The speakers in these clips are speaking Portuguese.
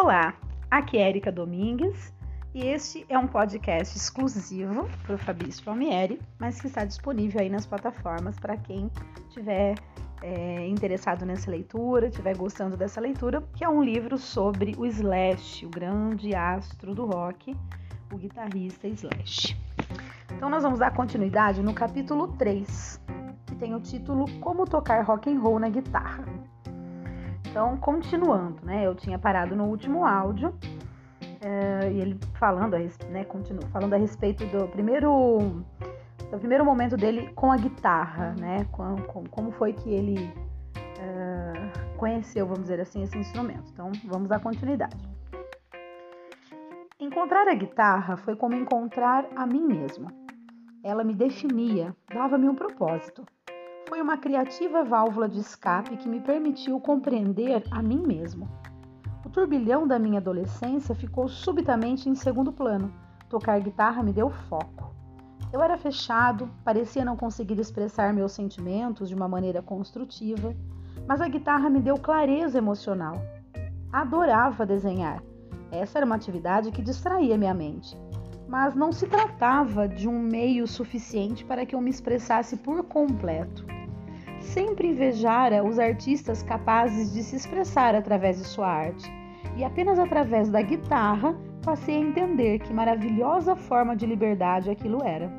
Olá, aqui é Erika Domingues e este é um podcast exclusivo para o Fabrício Palmieri, mas que está disponível aí nas plataformas para quem tiver é, interessado nessa leitura, estiver gostando dessa leitura, que é um livro sobre o Slash, o grande astro do rock, o guitarrista Slash. Então nós vamos dar continuidade no capítulo 3, que tem o título Como tocar rock and roll na guitarra. Então, continuando, né? Eu tinha parado no último áudio é, e ele falando, a, né? Falando a respeito do primeiro, do primeiro momento dele com a guitarra, né? Com, com, como foi que ele é, conheceu, vamos dizer assim, esse instrumento. Então, vamos dar continuidade. Encontrar a guitarra foi como encontrar a mim mesma. Ela me definia, dava-me um propósito foi uma criativa válvula de escape que me permitiu compreender a mim mesmo. O turbilhão da minha adolescência ficou subitamente em segundo plano. Tocar guitarra me deu foco. Eu era fechado, parecia não conseguir expressar meus sentimentos de uma maneira construtiva, mas a guitarra me deu clareza emocional. Adorava desenhar. Essa era uma atividade que distraía minha mente mas não se tratava de um meio suficiente para que eu me expressasse por completo sempre invejara os artistas capazes de se expressar através de sua arte, e apenas através da guitarra passei a entender que maravilhosa forma de liberdade aquilo era.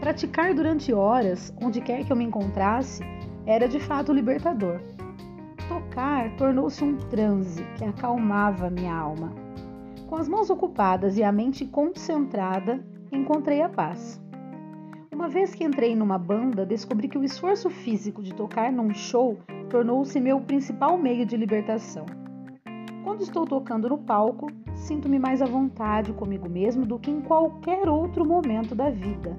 Praticar durante horas, onde quer que eu me encontrasse, era de fato libertador. Tocar tornou-se um transe que acalmava minha alma. Com as mãos ocupadas e a mente concentrada, encontrei a paz. Uma vez que entrei numa banda, descobri que o esforço físico de tocar num show tornou-se meu principal meio de libertação. Quando estou tocando no palco, sinto-me mais à vontade comigo mesmo do que em qualquer outro momento da vida.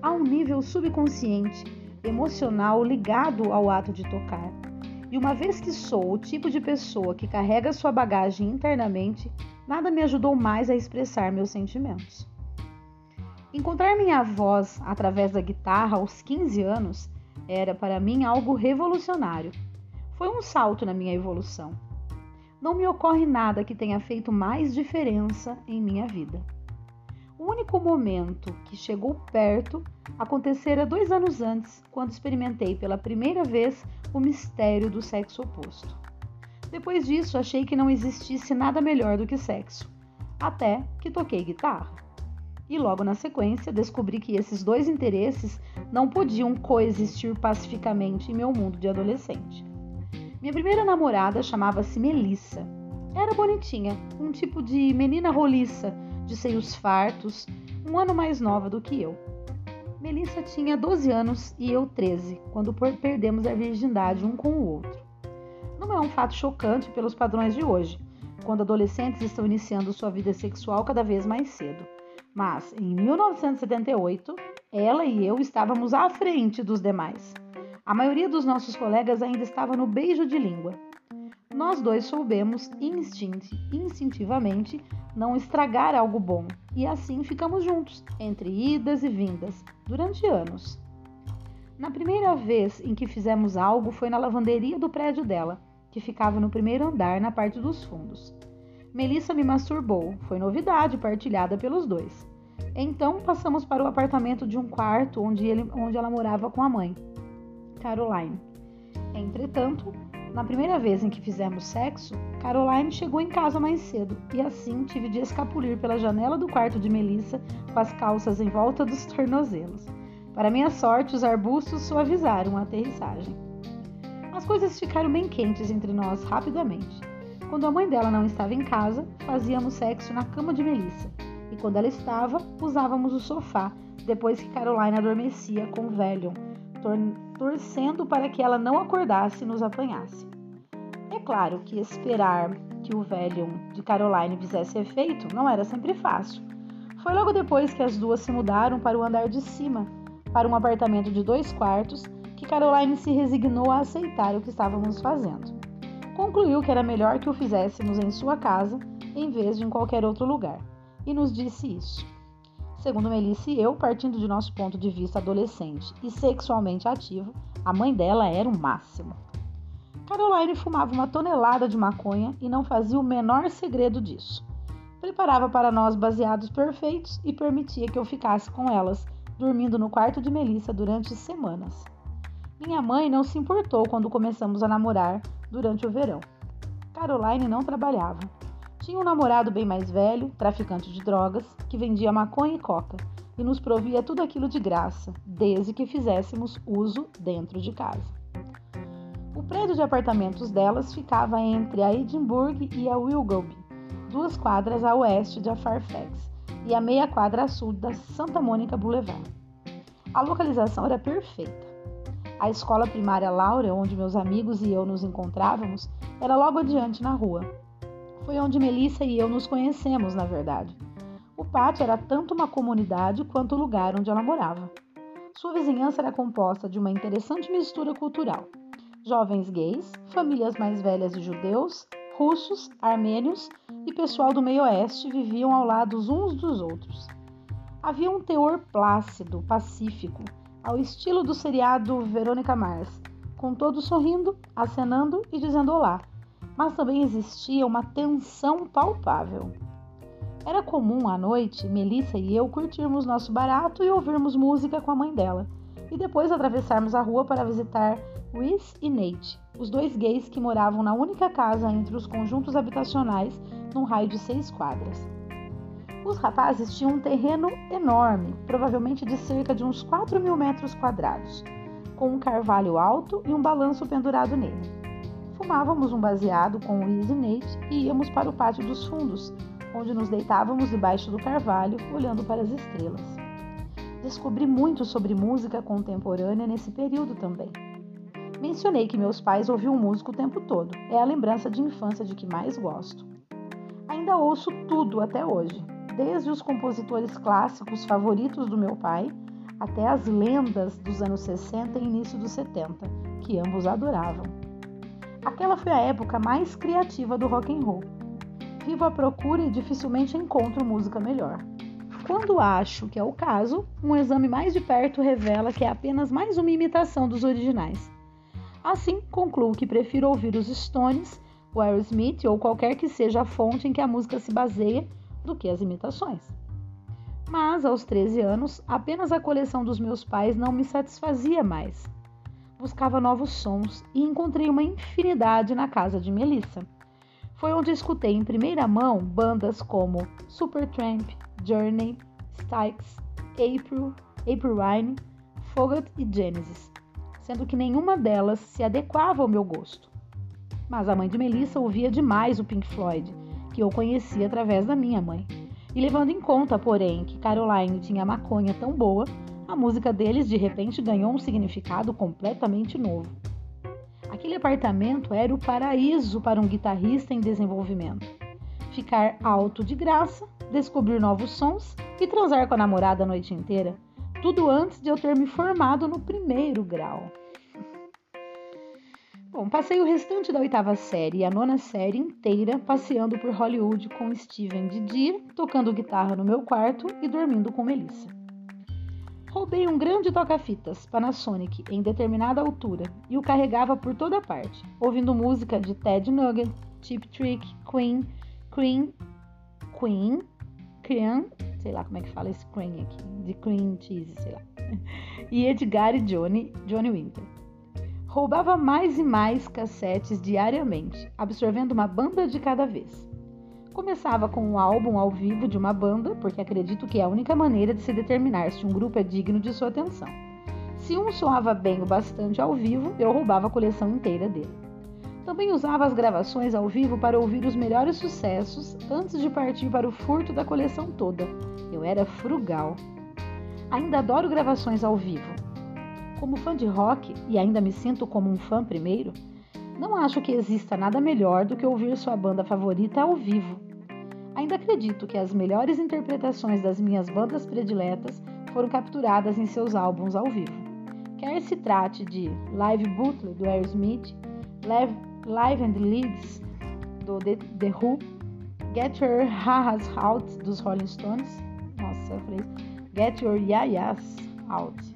Há um nível subconsciente, emocional ligado ao ato de tocar. E uma vez que sou o tipo de pessoa que carrega sua bagagem internamente, nada me ajudou mais a expressar meus sentimentos. Encontrar minha voz através da guitarra aos 15 anos era para mim algo revolucionário. Foi um salto na minha evolução. Não me ocorre nada que tenha feito mais diferença em minha vida. O único momento que chegou perto acontecera dois anos antes, quando experimentei pela primeira vez o mistério do sexo oposto. Depois disso, achei que não existisse nada melhor do que sexo, até que toquei guitarra e logo na sequência descobri que esses dois interesses não podiam coexistir pacificamente em meu mundo de adolescente. Minha primeira namorada chamava-se Melissa. Era bonitinha, um tipo de menina roliça, de seios fartos, um ano mais nova do que eu. Melissa tinha 12 anos e eu 13, quando perdemos a virgindade um com o outro. Não é um fato chocante pelos padrões de hoje, quando adolescentes estão iniciando sua vida sexual cada vez mais cedo. Mas em 1978, ela e eu estávamos à frente dos demais. A maioria dos nossos colegas ainda estava no beijo de língua. Nós dois soubemos instintivamente não estragar algo bom e assim ficamos juntos, entre idas e vindas, durante anos. Na primeira vez em que fizemos algo foi na lavanderia do prédio dela, que ficava no primeiro andar na parte dos fundos. Melissa me masturbou, foi novidade partilhada pelos dois. Então passamos para o apartamento de um quarto onde, ele, onde ela morava com a mãe, Caroline. Entretanto, na primeira vez em que fizemos sexo, Caroline chegou em casa mais cedo e assim tive de escapulir pela janela do quarto de Melissa com as calças em volta dos tornozelos. Para minha sorte, os arbustos suavizaram a aterrissagem. As coisas ficaram bem quentes entre nós rapidamente. Quando a mãe dela não estava em casa, fazíamos sexo na cama de Melissa. E quando ela estava, usávamos o sofá, depois que Caroline adormecia com Velion, tor torcendo para que ela não acordasse e nos apanhasse. É claro que esperar que o Velion de Caroline fizesse efeito não era sempre fácil. Foi logo depois que as duas se mudaram para o andar de cima, para um apartamento de dois quartos, que Caroline se resignou a aceitar o que estávamos fazendo concluiu que era melhor que o fizéssemos em sua casa em vez de em qualquer outro lugar, e nos disse isso. Segundo Melissa e eu, partindo de nosso ponto de vista adolescente e sexualmente ativo, a mãe dela era o máximo. Caroline fumava uma tonelada de maconha e não fazia o menor segredo disso. Preparava para nós baseados perfeitos e permitia que eu ficasse com elas, dormindo no quarto de Melissa durante semanas. Minha mãe não se importou quando começamos a namorar durante o verão. Caroline não trabalhava. Tinha um namorado bem mais velho, traficante de drogas, que vendia maconha e coca e nos provia tudo aquilo de graça, desde que fizéssemos uso dentro de casa. O prédio de apartamentos delas ficava entre a Edinburgh e a Willoughby, duas quadras a oeste de Fairfax e a meia quadra a sul da Santa Mônica Boulevard. A localização era perfeita. A escola primária Laura, onde meus amigos e eu nos encontrávamos, era logo adiante na rua. Foi onde Melissa e eu nos conhecemos, na verdade. O pátio era tanto uma comunidade quanto o lugar onde ela morava. Sua vizinhança era composta de uma interessante mistura cultural. Jovens gays, famílias mais velhas de judeus, russos, armênios e pessoal do meio-oeste viviam ao lado uns dos outros. Havia um teor plácido, pacífico, ao estilo do seriado Verônica Mars, com todos sorrindo, acenando e dizendo olá, mas também existia uma tensão palpável. Era comum à noite Melissa e eu curtirmos nosso barato e ouvirmos música com a mãe dela, e depois atravessarmos a rua para visitar Rhys e Nate, os dois gays que moravam na única casa entre os conjuntos habitacionais num raio de seis quadras. Os rapazes tinham um terreno enorme, provavelmente de cerca de uns 4 mil metros quadrados, com um carvalho alto e um balanço pendurado nele. Fumávamos um baseado com o e Nate e íamos para o pátio dos fundos, onde nos deitávamos debaixo do carvalho, olhando para as estrelas. Descobri muito sobre música contemporânea nesse período também. Mencionei que meus pais ouviam música o tempo todo. É a lembrança de infância de que mais gosto. Ainda ouço tudo até hoje, desde os compositores clássicos favoritos do meu pai até as lendas dos anos 60 e início dos 70, que ambos adoravam. Aquela foi a época mais criativa do rock and roll. Vivo à procura e dificilmente encontro música melhor. Quando acho que é o caso, um exame mais de perto revela que é apenas mais uma imitação dos originais. Assim, concluo que prefiro ouvir os Stones, o Aerosmith ou qualquer que seja a fonte em que a música se baseia do que as imitações. Mas, aos 13 anos, apenas a coleção dos meus pais não me satisfazia mais. Buscava novos sons e encontrei uma infinidade na casa de Melissa. Foi onde escutei em primeira mão bandas como Supertramp, Journey, Styx, April, April Wine, Fogat e Genesis, sendo que nenhuma delas se adequava ao meu gosto. Mas a mãe de Melissa ouvia demais o Pink Floyd que eu conheci através da minha mãe. E levando em conta, porém, que Caroline tinha maconha tão boa, a música deles de repente ganhou um significado completamente novo. Aquele apartamento era o paraíso para um guitarrista em desenvolvimento. Ficar alto de graça, descobrir novos sons e transar com a namorada a noite inteira. Tudo antes de eu ter me formado no primeiro grau. Bom, passei o restante da oitava série e a nona série inteira passeando por Hollywood com Steven de dia, tocando guitarra no meu quarto e dormindo com Melissa. Roubei um grande toca-fitas Panasonic em determinada altura e o carregava por toda parte, ouvindo música de Ted Nugget, Cheap Trick, Queen, Queen, Queen, Cream, sei lá como é que fala esse Queen aqui, de Cream Cheese, sei lá, e Edgar e Johnny, Johnny Winter. Roubava mais e mais cassetes diariamente, absorvendo uma banda de cada vez. Começava com um álbum ao vivo de uma banda, porque acredito que é a única maneira de se determinar se um grupo é digno de sua atenção. Se um soava bem o bastante ao vivo, eu roubava a coleção inteira dele. Também usava as gravações ao vivo para ouvir os melhores sucessos antes de partir para o furto da coleção toda. Eu era frugal. Ainda adoro gravações ao vivo, como fã de rock, e ainda me sinto como um fã primeiro, não acho que exista nada melhor do que ouvir sua banda favorita ao vivo. Ainda acredito que as melhores interpretações das minhas bandas prediletas foram capturadas em seus álbuns ao vivo. Quer se trate de Live Bootleg do Aerosmith, Live, Live and Leads do The, The Who, Get Your Ha-Has Out dos Rolling Stones, nossa, eu falei, Get Your Ya-Ya's Out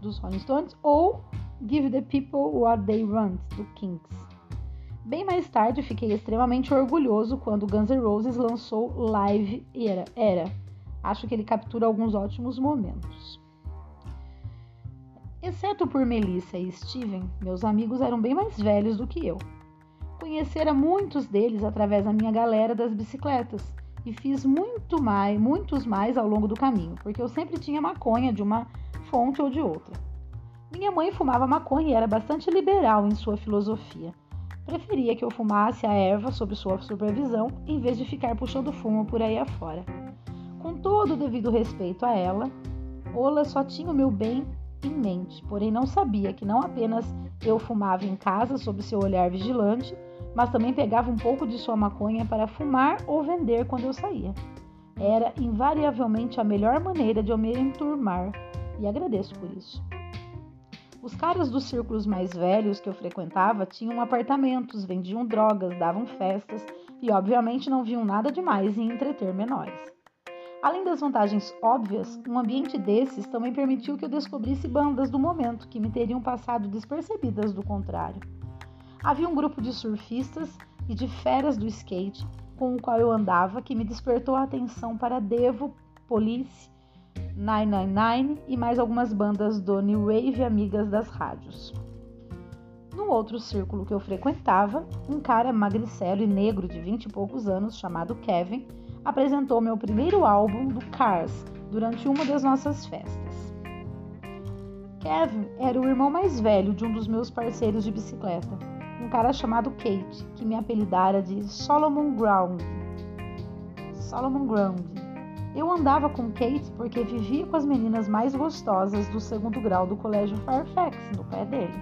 dos Rolling Stones, ou Give the People What They Want, do Kinks. Bem mais tarde, fiquei extremamente orgulhoso quando Guns N' Roses lançou Live Era. Era. Acho que ele captura alguns ótimos momentos. Exceto por Melissa e Steven, meus amigos eram bem mais velhos do que eu. Conhecera muitos deles através da minha galera das bicicletas e fiz muito mais, muitos mais ao longo do caminho, porque eu sempre tinha maconha de uma fonte ou de outra. Minha mãe fumava maconha e era bastante liberal em sua filosofia. Preferia que eu fumasse a erva sob sua supervisão em vez de ficar puxando fumo por aí afora. Com todo o devido respeito a ela, Ola só tinha o meu bem em mente, porém não sabia que não apenas eu fumava em casa sob seu olhar vigilante, mas também pegava um pouco de sua maconha para fumar ou vender quando eu saía. Era invariavelmente a melhor maneira de eu me enturmar e agradeço por isso. Os caras dos círculos mais velhos que eu frequentava tinham apartamentos, vendiam drogas, davam festas e, obviamente, não viam nada demais em entreter menores. Além das vantagens óbvias, um ambiente desses também permitiu que eu descobrisse bandas do momento que me teriam passado despercebidas do contrário. Havia um grupo de surfistas e de feras do skate com o qual eu andava que me despertou a atenção para Devo, Police, 999 e mais algumas bandas do New Wave amigas das rádios. No outro círculo que eu frequentava, um cara magricelo e negro de vinte e poucos anos, chamado Kevin, apresentou meu primeiro álbum do Cars durante uma das nossas festas. Kevin era o irmão mais velho de um dos meus parceiros de bicicleta um cara chamado Kate, que me apelidara de Solomon Ground. Solomon Ground. Eu andava com Kate porque vivia com as meninas mais gostosas do segundo grau do colégio Fairfax, no pé dele.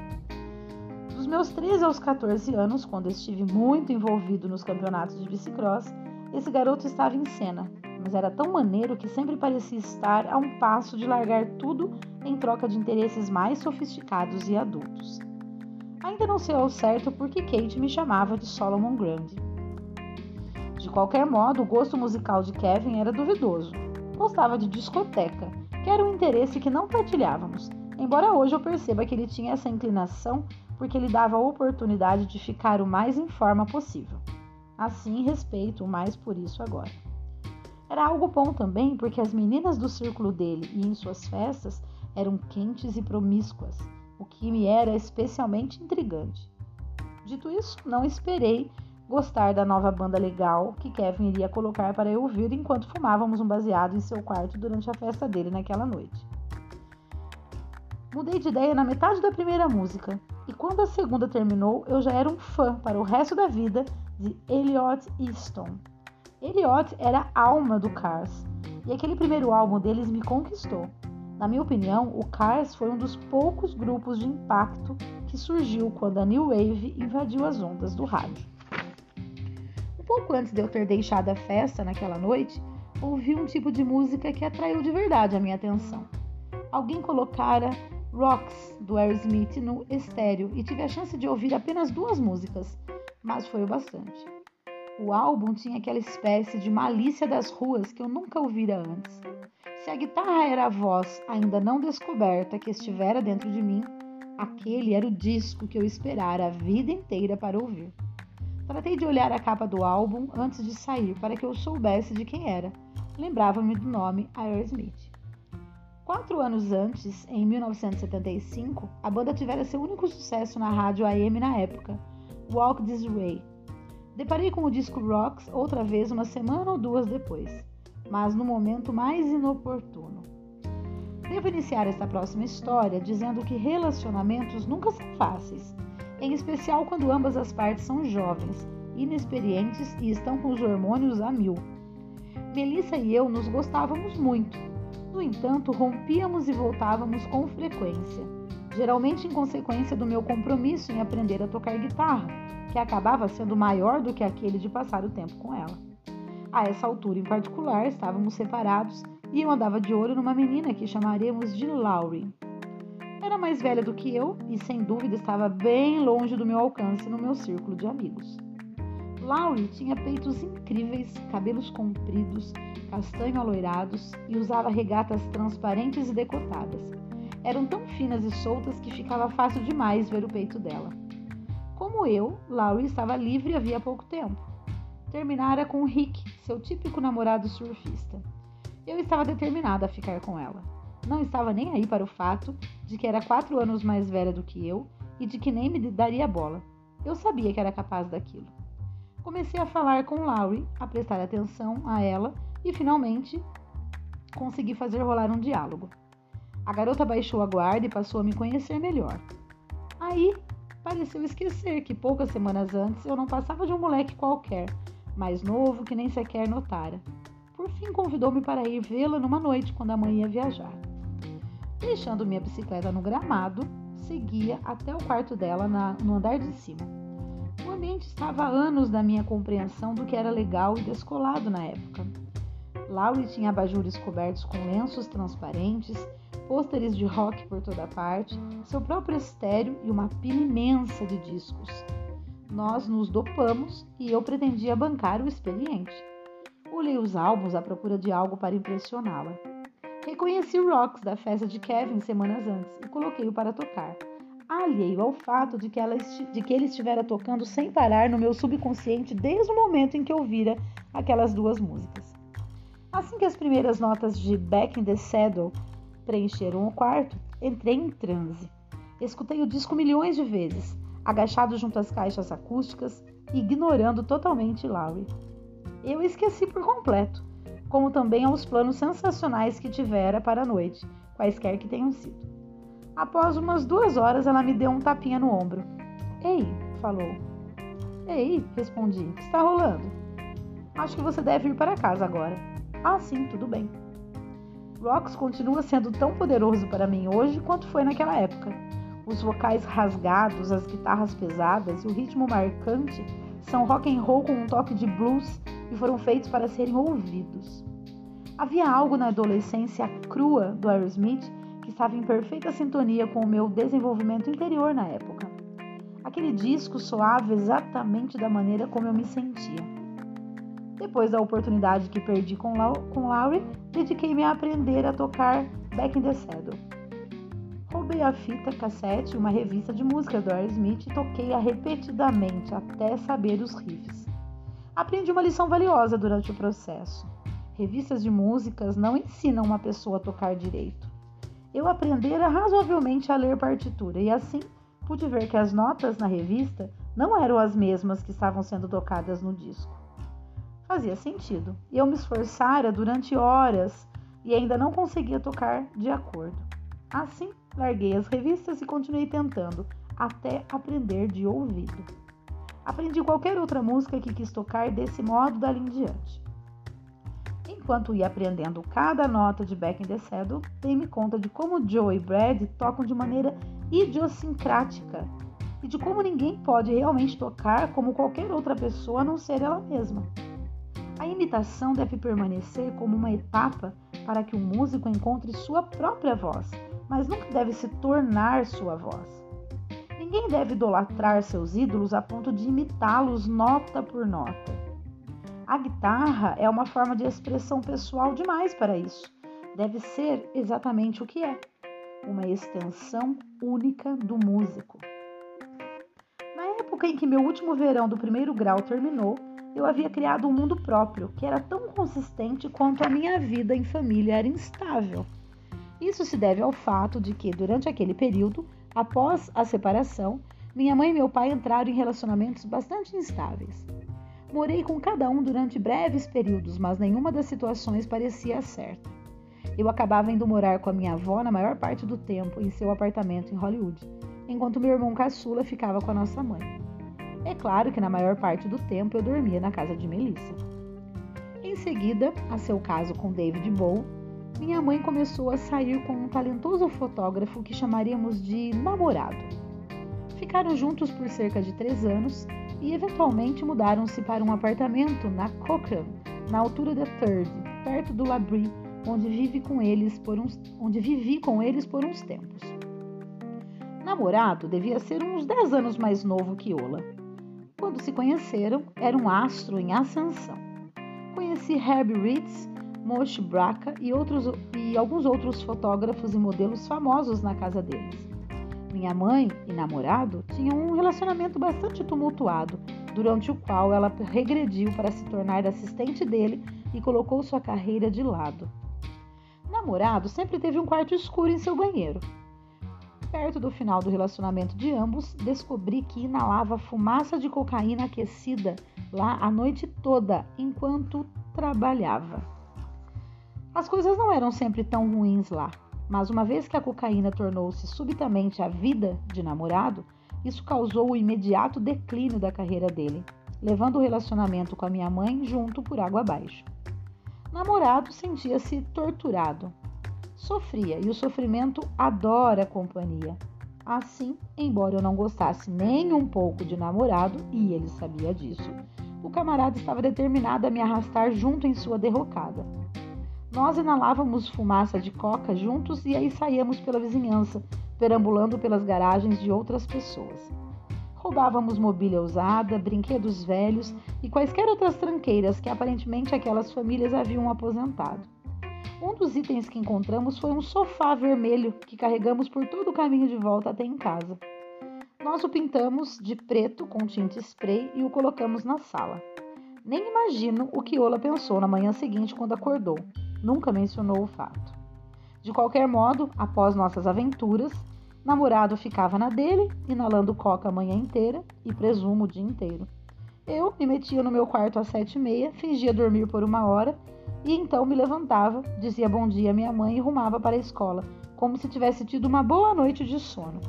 Dos meus 13 aos 14 anos, quando estive muito envolvido nos campeonatos de bicicross, esse garoto estava em cena, mas era tão maneiro que sempre parecia estar a um passo de largar tudo em troca de interesses mais sofisticados e adultos. Ainda não sei ao certo por que Kate me chamava de Solomon Grande. Qualquer modo, o gosto musical de Kevin era duvidoso. Gostava de discoteca, que era um interesse que não partilhávamos, embora hoje eu perceba que ele tinha essa inclinação porque lhe dava a oportunidade de ficar o mais em forma possível. Assim, respeito mais por isso agora. Era algo bom também porque as meninas do círculo dele e em suas festas eram quentes e promíscuas o que me era especialmente intrigante. Dito isso, não esperei gostar da nova banda legal que Kevin iria colocar para eu ouvir enquanto fumávamos um baseado em seu quarto durante a festa dele naquela noite. Mudei de ideia na metade da primeira música, e quando a segunda terminou, eu já era um fã para o resto da vida de Elliot Easton. Elliot era a alma do Cars, e aquele primeiro álbum deles me conquistou. Na minha opinião, o Cars foi um dos poucos grupos de impacto que surgiu quando a New Wave invadiu as ondas do rádio. Pouco antes de eu ter deixado a festa naquela noite, ouvi um tipo de música que atraiu de verdade a minha atenção. Alguém colocara Rocks do Aerosmith no estéreo e tive a chance de ouvir apenas duas músicas, mas foi o bastante. O álbum tinha aquela espécie de malícia das ruas que eu nunca ouvira antes. Se a guitarra era a voz ainda não descoberta que estivera dentro de mim, aquele era o disco que eu esperara a vida inteira para ouvir. Tratei de olhar a capa do álbum antes de sair para que eu soubesse de quem era. Lembrava-me do nome Aerosmith. Quatro anos antes, em 1975, a banda tivera seu único sucesso na rádio AM na época, Walk This Way. Deparei com o disco Rocks outra vez uma semana ou duas depois mas no momento mais inoportuno. Devo iniciar esta próxima história dizendo que relacionamentos nunca são fáceis, em especial quando ambas as partes são jovens, inexperientes e estão com os hormônios a mil. Melissa e eu nos gostávamos muito. No entanto, rompíamos e voltávamos com frequência, geralmente em consequência do meu compromisso em aprender a tocar guitarra, que acabava sendo maior do que aquele de passar o tempo com ela. A essa altura em particular, estávamos separados e eu andava de olho numa menina que chamaremos de Laurie. Era mais velha do que eu e, sem dúvida, estava bem longe do meu alcance no meu círculo de amigos. Laurie tinha peitos incríveis, cabelos compridos, castanho aloirados e usava regatas transparentes e decotadas. eram tão finas e soltas que ficava fácil demais ver o peito dela. Como eu, Laurie estava livre havia pouco tempo. Terminara com Rick, seu típico namorado surfista. Eu estava determinada a ficar com ela. Não estava nem aí para o fato de que era quatro anos mais velha do que eu e de que nem me daria bola. Eu sabia que era capaz daquilo. Comecei a falar com Laurie, a prestar atenção a ela e finalmente consegui fazer rolar um diálogo. A garota baixou a guarda e passou a me conhecer melhor. Aí pareceu esquecer que poucas semanas antes eu não passava de um moleque qualquer, mais novo que nem sequer notara. Por fim, convidou-me para ir vê-la numa noite quando a mãe ia viajar. Deixando minha bicicleta no gramado, seguia até o quarto dela na, no andar de cima. O ambiente estava a anos da minha compreensão do que era legal e descolado na época. Laurie tinha abajures cobertos com lenços transparentes, pôsteres de rock por toda parte, seu próprio estéreo e uma pilha imensa de discos. Nós nos dopamos e eu pretendia bancar o expediente. Olhei os álbuns à procura de algo para impressioná-la. Reconheci o Rocks da festa de Kevin semanas antes e coloquei-o para tocar, alheio ao fato de que, ela de que ele estivera tocando sem parar no meu subconsciente desde o momento em que ouvira aquelas duas músicas. Assim que as primeiras notas de Back in the Saddle preencheram o quarto, entrei em transe. Escutei o disco milhões de vezes, agachado junto às caixas acústicas, ignorando totalmente Laurie. Eu esqueci por completo como também aos planos sensacionais que tivera para a noite, quaisquer que tenham sido. Após umas duas horas, ela me deu um tapinha no ombro. Ei, falou. Ei, respondi, o que está rolando? Acho que você deve ir para casa agora. Ah, sim, tudo bem. Rocks continua sendo tão poderoso para mim hoje quanto foi naquela época. Os vocais rasgados, as guitarras pesadas e o ritmo marcante são rock and roll com um toque de blues e foram feitos para serem ouvidos. Havia algo na adolescência crua do Aerosmith que estava em perfeita sintonia com o meu desenvolvimento interior na época. Aquele disco soava exatamente da maneira como eu me sentia. Depois da oportunidade que perdi com, com Laurie, dediquei-me a aprender a tocar Back in the Saddle. Roubei a fita cassete e uma revista de música do Aerosmith e toquei-a repetidamente até saber os riffs. Aprendi uma lição valiosa durante o processo. Revistas de músicas não ensinam uma pessoa a tocar direito. Eu aprendera razoavelmente a ler partitura e assim pude ver que as notas na revista não eram as mesmas que estavam sendo tocadas no disco. Fazia sentido. E eu me esforçara durante horas e ainda não conseguia tocar de acordo. Assim, larguei as revistas e continuei tentando, até aprender de ouvido. Aprendi qualquer outra música que quis tocar desse modo dali em diante. Enquanto ia aprendendo cada nota de Back in the Saddle, dei-me conta de como Joe e Brad tocam de maneira idiosincrática e de como ninguém pode realmente tocar como qualquer outra pessoa a não ser ela mesma. A imitação deve permanecer como uma etapa para que o músico encontre sua própria voz, mas nunca deve se tornar sua voz. Ninguém deve idolatrar seus ídolos a ponto de imitá-los nota por nota. A guitarra é uma forma de expressão pessoal demais para isso. Deve ser exatamente o que é: uma extensão única do músico. Na época em que meu último verão do primeiro grau terminou, eu havia criado um mundo próprio que era tão consistente quanto a minha vida em família era instável. Isso se deve ao fato de que, durante aquele período, Após a separação, minha mãe e meu pai entraram em relacionamentos bastante instáveis. Morei com cada um durante breves períodos, mas nenhuma das situações parecia certa. Eu acabava indo morar com a minha avó na maior parte do tempo em seu apartamento em Hollywood, enquanto meu irmão caçula ficava com a nossa mãe. É claro que na maior parte do tempo eu dormia na casa de Melissa. Em seguida, a seu caso com David Bowie, minha mãe começou a sair com um talentoso fotógrafo que chamaríamos de namorado. Ficaram juntos por cerca de três anos e eventualmente mudaram-se para um apartamento na Cochrane, na altura da Third, perto do Labrie, onde, vive com eles por uns, onde vivi com eles por uns tempos. Namorado devia ser uns 10 anos mais novo que Ola. Quando se conheceram, era um astro em ascensão. Conheci Herbie Ritz Moshe Braca e, outros, e alguns outros fotógrafos e modelos famosos na casa deles. Minha mãe e namorado tinham um relacionamento bastante tumultuado, durante o qual ela regrediu para se tornar assistente dele e colocou sua carreira de lado. Namorado sempre teve um quarto escuro em seu banheiro. Perto do final do relacionamento de ambos, descobri que inalava fumaça de cocaína aquecida lá a noite toda enquanto trabalhava. As coisas não eram sempre tão ruins lá, mas uma vez que a cocaína tornou-se subitamente a vida de namorado, isso causou o imediato declínio da carreira dele, levando o relacionamento com a minha mãe junto por água abaixo. Namorado sentia-se torturado. Sofria e o sofrimento adora companhia. Assim, embora eu não gostasse nem um pouco de namorado, e ele sabia disso, o camarada estava determinado a me arrastar junto em sua derrocada. Nós inalávamos fumaça de coca juntos e aí saíamos pela vizinhança, perambulando pelas garagens de outras pessoas. Roubávamos mobília usada, brinquedos velhos e quaisquer outras tranqueiras que aparentemente aquelas famílias haviam aposentado. Um dos itens que encontramos foi um sofá vermelho que carregamos por todo o caminho de volta até em casa. Nós o pintamos de preto com tinta spray e o colocamos na sala. Nem imagino o que Ola pensou na manhã seguinte quando acordou nunca mencionou o fato. De qualquer modo, após nossas aventuras, namorado ficava na dele, inalando coca a manhã inteira e presumo o dia inteiro. Eu me metia no meu quarto às sete e meia, fingia dormir por uma hora e então me levantava, dizia bom dia à minha mãe e rumava para a escola, como se tivesse tido uma boa noite de sono.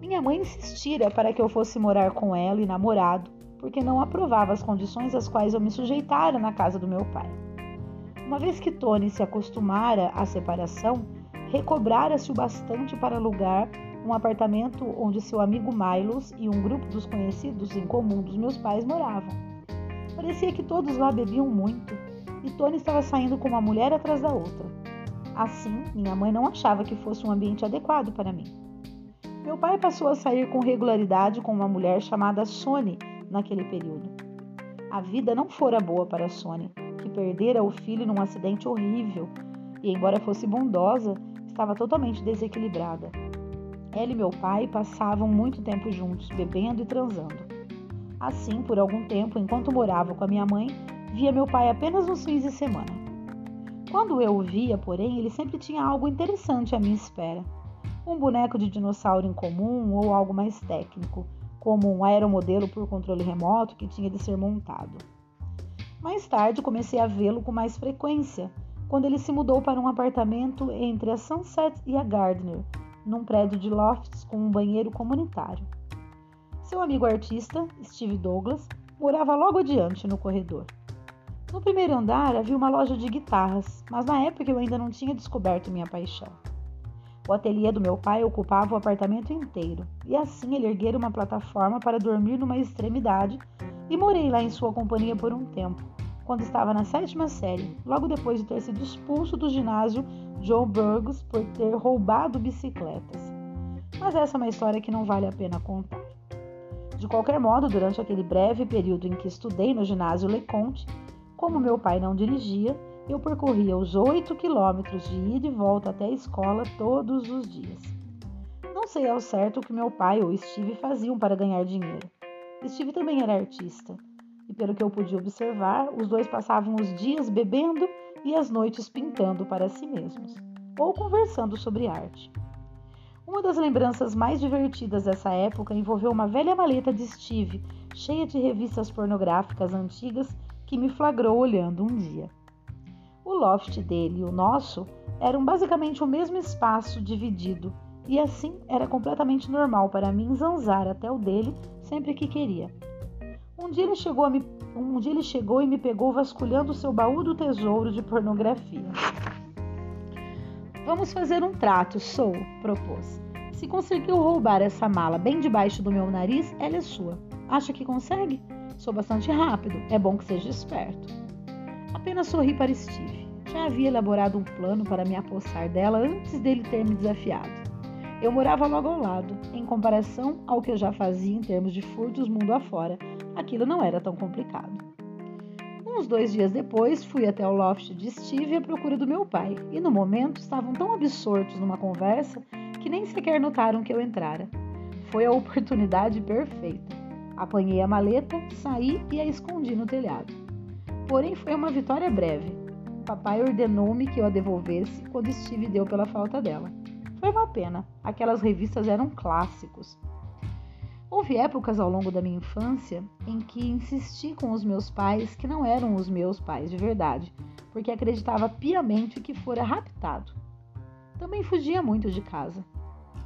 Minha mãe insistira para que eu fosse morar com ela e namorado, porque não aprovava as condições às quais eu me sujeitara na casa do meu pai. Uma vez que Tony se acostumara à separação, recobrara-se o bastante para alugar um apartamento onde seu amigo Milos e um grupo dos conhecidos em comum dos meus pais moravam. Parecia que todos lá bebiam muito e Tony estava saindo com uma mulher atrás da outra. Assim, minha mãe não achava que fosse um ambiente adequado para mim. Meu pai passou a sair com regularidade com uma mulher chamada Sony naquele período. A vida não fora boa para Sony que perdera o filho num acidente horrível e, embora fosse bondosa, estava totalmente desequilibrada. Ela e meu pai passavam muito tempo juntos, bebendo e transando. Assim, por algum tempo, enquanto morava com a minha mãe, via meu pai apenas nos fins de semana. Quando eu o via, porém, ele sempre tinha algo interessante à minha espera. Um boneco de dinossauro em comum ou algo mais técnico, como um aeromodelo por controle remoto que tinha de ser montado. Mais tarde comecei a vê-lo com mais frequência, quando ele se mudou para um apartamento entre a Sunset e a Gardner, num prédio de lofts com um banheiro comunitário. Seu amigo artista, Steve Douglas, morava logo adiante no corredor. No primeiro andar havia uma loja de guitarras, mas na época eu ainda não tinha descoberto minha paixão. O ateliê do meu pai ocupava o apartamento inteiro, e assim ele erguera uma plataforma para dormir numa extremidade e morei lá em sua companhia por um tempo, quando estava na sétima série, logo depois de ter sido expulso do ginásio Joe Burgos por ter roubado bicicletas. Mas essa é uma história que não vale a pena contar. De qualquer modo, durante aquele breve período em que estudei no ginásio Leconte, como meu pai não dirigia, eu percorria os oito quilômetros de ida e volta até a escola todos os dias. Não sei ao certo o que meu pai ou Steve faziam para ganhar dinheiro. Steve também era artista, e pelo que eu pude observar, os dois passavam os dias bebendo e as noites pintando para si mesmos, ou conversando sobre arte. Uma das lembranças mais divertidas dessa época envolveu uma velha maleta de Steve, cheia de revistas pornográficas antigas, que me flagrou olhando um dia. O loft dele e o nosso eram basicamente o mesmo espaço dividido, e assim era completamente normal para mim zanzar até o dele sempre que queria. Um dia ele chegou, me... um dia ele chegou e me pegou vasculhando seu baú do tesouro de pornografia. Vamos fazer um trato, Sou, propôs. Se conseguiu roubar essa mala bem debaixo do meu nariz, ela é sua. Acha que consegue? Sou bastante rápido, é bom que seja esperto. Apenas sorri para Steve. Já havia elaborado um plano para me apossar dela antes dele ter me desafiado. Eu morava logo ao lado. Em comparação ao que eu já fazia em termos de furtos mundo afora, aquilo não era tão complicado. Uns dois dias depois, fui até o loft de Steve à procura do meu pai, e no momento estavam tão absortos numa conversa que nem sequer notaram que eu entrara. Foi a oportunidade perfeita. Apanhei a maleta, saí e a escondi no telhado. Porém, foi uma vitória breve. Papai ordenou-me que eu a devolvesse quando Steve deu pela falta dela. Foi uma pena, aquelas revistas eram clássicos. Houve épocas ao longo da minha infância em que insisti com os meus pais que não eram os meus pais de verdade, porque acreditava piamente que fora raptado. Também fugia muito de casa.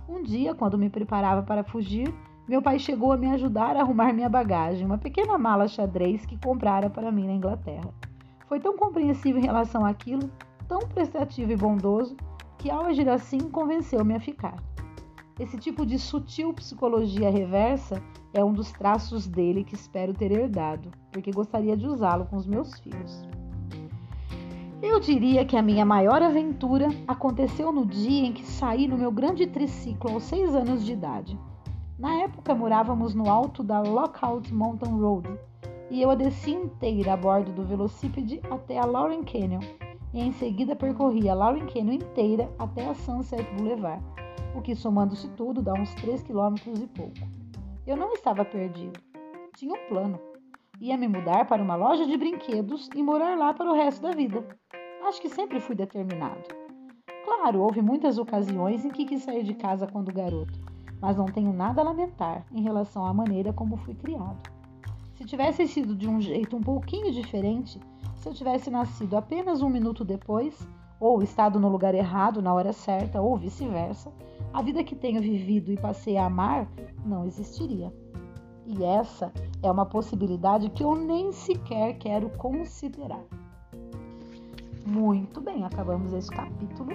Um dia, quando me preparava para fugir, meu pai chegou a me ajudar a arrumar minha bagagem, uma pequena mala xadrez que comprara para mim na Inglaterra. Foi tão compreensivo em relação àquilo, tão prestativo e bondoso, que ao agir assim convenceu-me a ficar. Esse tipo de sutil psicologia reversa é um dos traços dele que espero ter herdado, porque gostaria de usá-lo com os meus filhos. Eu diria que a minha maior aventura aconteceu no dia em que saí no meu grande triciclo aos seis anos de idade. Na época morávamos no alto da Lookout Mountain Road e eu a desci inteira a bordo do velocípede até a Lauren Canyon e em seguida percorri a Lauren Canyon inteira até a Sunset Boulevard, o que somando-se tudo dá uns 3 quilômetros e pouco. Eu não estava perdido. Tinha um plano. Ia me mudar para uma loja de brinquedos e morar lá para o resto da vida. Acho que sempre fui determinado. Claro, houve muitas ocasiões em que quis sair de casa quando garoto, mas não tenho nada a lamentar em relação à maneira como fui criado. Se tivesse sido de um jeito um pouquinho diferente, se eu tivesse nascido apenas um minuto depois, ou estado no lugar errado na hora certa, ou vice-versa, a vida que tenho vivido e passei a amar não existiria. E essa é uma possibilidade que eu nem sequer quero considerar. Muito bem, acabamos esse capítulo.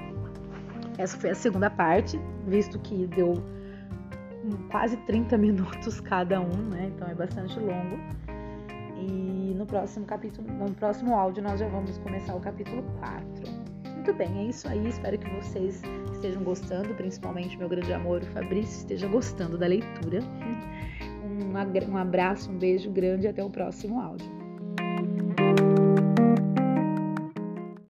Essa foi a segunda parte, visto que deu quase 30 minutos cada um, né? Então é bastante longo. E no próximo capítulo, no próximo áudio, nós já vamos começar o capítulo 4. Muito bem, é isso aí. Espero que vocês estejam gostando, principalmente meu grande amor, o Fabrício, esteja gostando da leitura. Um abraço, um beijo grande e até o próximo áudio.